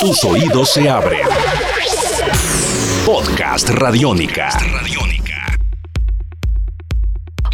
Tus oídos se abren. Podcast Radiónica.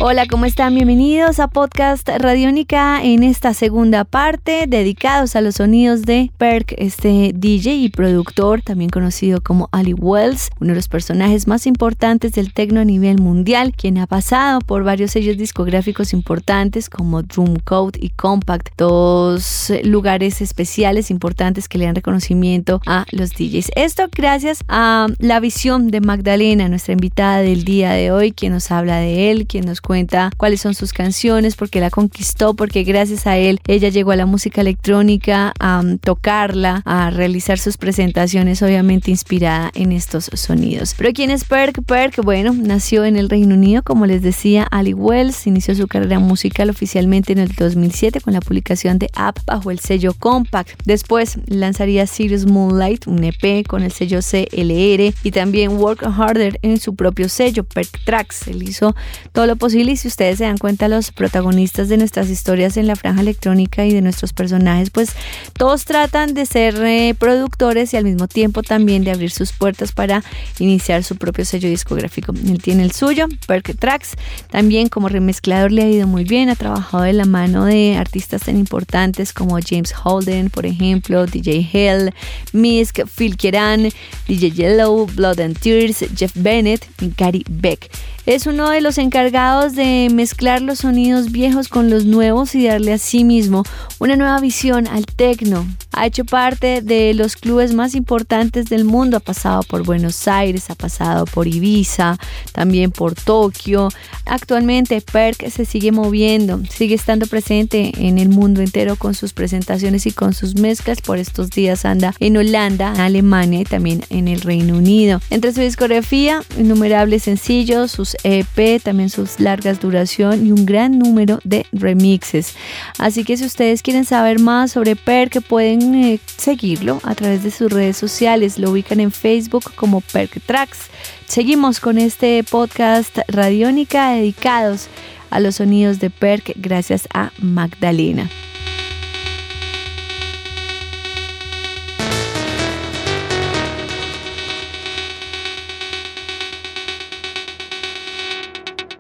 Hola, ¿cómo están? Bienvenidos a Podcast Radiónica en esta segunda parte dedicados a los sonidos de Perk, este DJ y productor, también conocido como Ali Wells, uno de los personajes más importantes del tecno a nivel mundial, quien ha pasado por varios sellos discográficos importantes como Drum Code y Compact, dos lugares especiales importantes que le dan reconocimiento a los DJs. Esto gracias a la visión de Magdalena, nuestra invitada del día de hoy, quien nos habla de él, quien nos cuenta cuáles son sus canciones, porque la conquistó, porque gracias a él ella llegó a la música electrónica, a um, tocarla, a realizar sus presentaciones, obviamente inspirada en estos sonidos. Pero ¿quién es Perk? Perk, bueno, nació en el Reino Unido, como les decía, Ali Wells, inició su carrera musical oficialmente en el 2007 con la publicación de App bajo el sello Compact. Después lanzaría Sirius Moonlight, un EP con el sello CLR y también Work Harder en su propio sello, Perk Tracks. Él hizo todo lo posible y si ustedes se dan cuenta, los protagonistas de nuestras historias en la franja electrónica y de nuestros personajes, pues todos tratan de ser eh, productores y al mismo tiempo también de abrir sus puertas para iniciar su propio sello discográfico. Él tiene el suyo, Perk Tracks. También como remezclador le ha ido muy bien, ha trabajado de la mano de artistas tan importantes como James Holden, por ejemplo, DJ Hell, Misk, Phil Keran, DJ Yellow, Blood and Tears, Jeff Bennett y Gary Beck. Es uno de los encargados de mezclar los sonidos viejos con los nuevos y darle a sí mismo una nueva visión al tecno. Ha hecho parte de los clubes más importantes del mundo, ha pasado por Buenos Aires, ha pasado por Ibiza, también por Tokio. Actualmente Perk se sigue moviendo, sigue estando presente en el mundo entero con sus presentaciones y con sus mezclas. Por estos días anda en Holanda, Alemania y también en el Reino Unido. Entre su discografía, innumerables sencillos, sus EP, también sus largas duración y un gran número de remixes. Así que si ustedes quieren saber más sobre Perk, pueden eh, seguirlo a través de sus redes sociales. Lo ubican en Facebook como Perk Tracks. Seguimos con este podcast Radiónica dedicados a los sonidos de Perk gracias a Magdalena.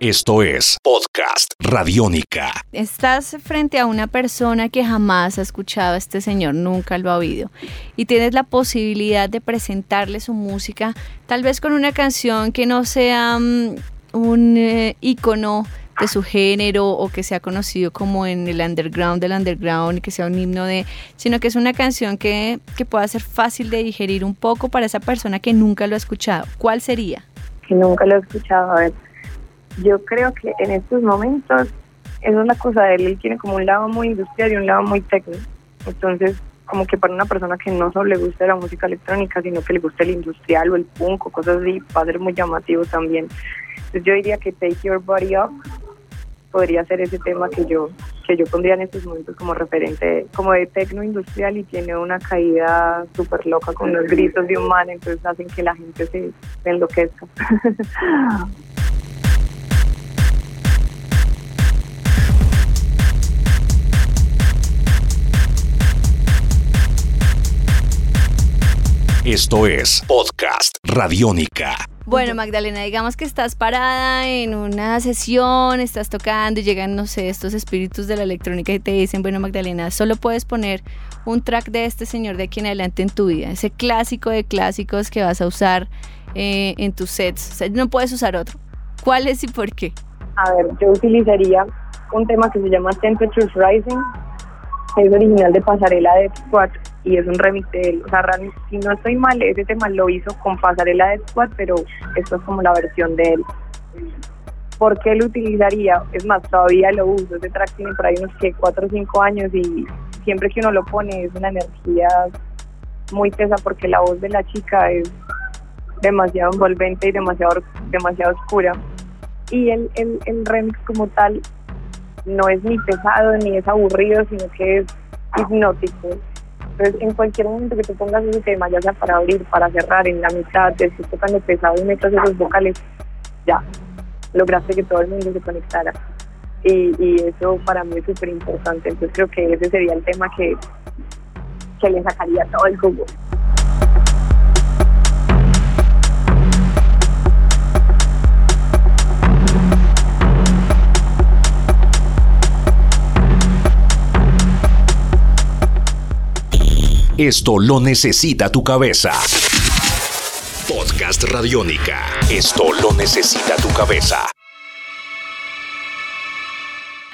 Esto es Podcast Radiónica. Estás frente a una persona que jamás ha escuchado a este señor, nunca lo ha oído, y tienes la posibilidad de presentarle su música, tal vez con una canción que no sea mm, un eh, icono de su género o que sea conocido como en el underground del underground y que sea un himno de, sino que es una canción que, que pueda ser fácil de digerir un poco para esa persona que nunca lo ha escuchado. ¿Cuál sería? Que nunca lo ha escuchado. A ver, yo creo que en estos momentos eso es la cosa de él, él tiene como un lado muy industrial y un lado muy técnico. Entonces, como que para una persona que no solo le gusta la música electrónica, sino que le gusta el industrial o el punk o cosas así, va ser muy llamativo también. Entonces yo diría que Take Your Body Up podría ser ese tema que yo que yo pondría en estos momentos como referente como de tecno industrial y tiene una caída súper loca con los gritos de un man, entonces hacen que la gente se enloquezca. Esto es Podcast Radiónica. Bueno, Magdalena, digamos que estás parada en una sesión, estás tocando y llegan, no sé, estos espíritus de la electrónica y te dicen, bueno, Magdalena, solo puedes poner un track de este señor de aquí en adelante en tu vida, ese clásico de clásicos que vas a usar eh, en tus sets. O sea, no puedes usar otro. ¿Cuál es y por qué? A ver, yo utilizaría un tema que se llama Temperatures Rising, es original de Pasarela de Squad y es un remix de él. O sea, si no estoy mal, ese tema lo hizo con Pasarela de Squad, pero esto es como la versión de él. ¿Por qué lo utilizaría? Es más, todavía lo uso. Ese track tiene por ahí unos que 4 o 5 años y siempre que uno lo pone es una energía muy tesa porque la voz de la chica es demasiado envolvente y demasiado, demasiado oscura. Y el, el, el remix como tal no es ni pesado ni es aburrido, sino que es hipnótico. Entonces, en cualquier momento que te pongas ese tema, ya sea para abrir, para cerrar, en la mitad, te estés tocando pesado y metas esos vocales, ya, lograste que todo el mundo se conectara. Y, y eso para mí es súper importante. Entonces, creo que ese sería el tema que, que le sacaría todo el jugo. Esto lo necesita tu cabeza. Podcast Radiónica. Esto lo necesita tu cabeza.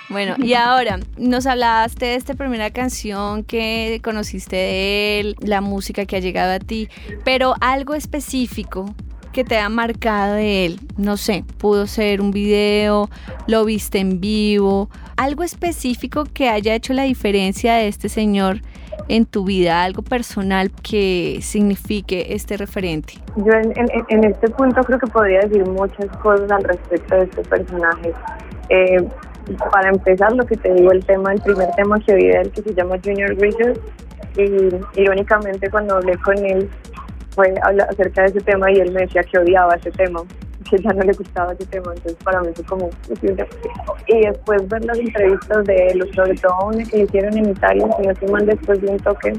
Bueno, y ahora nos hablaste de esta primera canción que conociste de él, la música que ha llegado a ti, pero algo específico que te ha marcado de él, no sé, pudo ser un video, lo viste en vivo, algo específico que haya hecho la diferencia de este señor en tu vida, algo personal que signifique este referente? Yo en, en, este punto creo que podría decir muchas cosas al respecto de este personaje. Eh, para empezar, lo que te digo, el tema, el primer tema que oí de él, que se llama Junior Bridges, y irónicamente cuando hablé con él fue acerca de ese tema y él me decía que odiaba ese tema, que ya no le gustaba ese tema, entonces para mí fue como... Y después ver las entrevistas de él, sobre que hicieron en Italia, si no mal, después de un toque,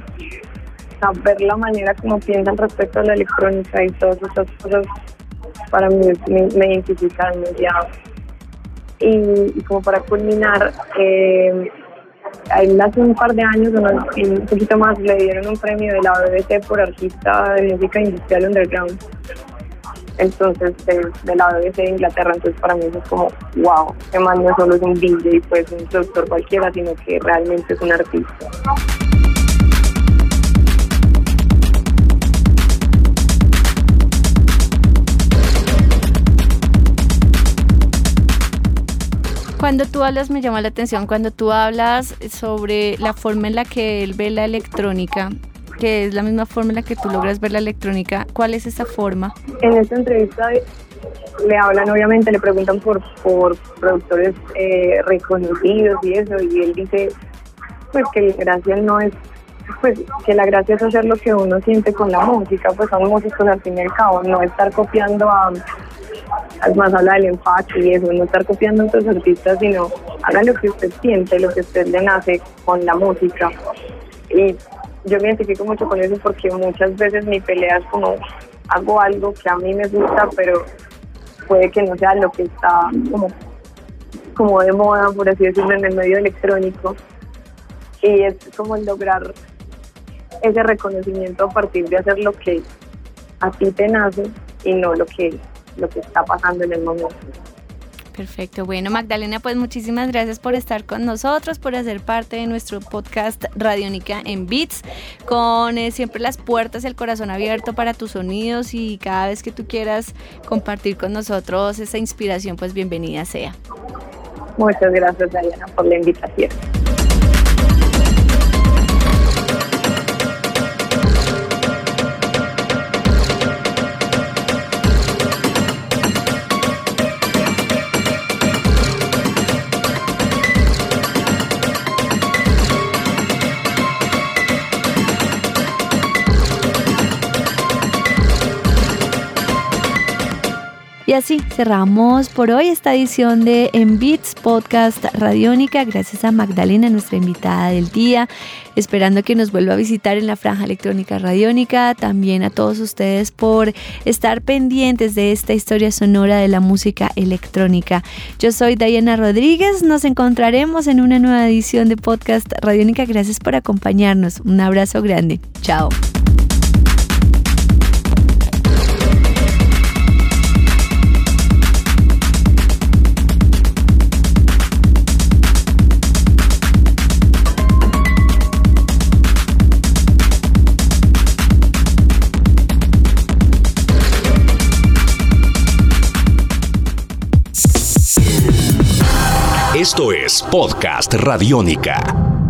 ver la manera como piensan respecto a la electrónica y todas esas cosas, para mí me, me identifican, me y, como para culminar, eh, hace un par de años, un poquito más, le dieron un premio de la BBC por artista de música industrial underground. Entonces, de, la BBC de Inglaterra, entonces para mí es como, wow, que más no solo es un DJ, pues un productor cualquiera, sino que realmente es un artista. Cuando tú hablas, me llama la atención, cuando tú hablas sobre la forma en la que él ve la electrónica, que es la misma forma en la que tú logras ver la electrónica, ¿cuál es esa forma? En esta entrevista le hablan, obviamente, le preguntan por, por productores eh, reconocidos y eso, y él dice, pues que la gracia no es, pues que la gracia es hacer lo que uno siente con la música, pues son músicos al fin y al cabo, no estar copiando a más habla del empaque y eso, no estar copiando a otros artistas, sino haga lo que usted siente, lo que usted le nace con la música. Y yo me identifico mucho con eso porque muchas veces mi pelea es como hago algo que a mí me gusta, pero puede que no sea lo que está como, como de moda, por así decirlo, en el medio electrónico. Y es como lograr ese reconocimiento a partir de hacer lo que a ti te nace y no lo que lo que está pasando en el momento. Perfecto. Bueno, Magdalena, pues muchísimas gracias por estar con nosotros, por hacer parte de nuestro podcast Radiónica en Beats, con eh, siempre las puertas el corazón abierto para tus sonidos y cada vez que tú quieras compartir con nosotros esa inspiración, pues bienvenida sea. Muchas gracias, Diana, por la invitación. Y así cerramos por hoy esta edición de En Beats Podcast Radiónica. Gracias a Magdalena, nuestra invitada del día. Esperando que nos vuelva a visitar en la franja electrónica radiónica. También a todos ustedes por estar pendientes de esta historia sonora de la música electrónica. Yo soy Diana Rodríguez. Nos encontraremos en una nueva edición de Podcast Radiónica. Gracias por acompañarnos. Un abrazo grande. Chao. Podcast Radiónica.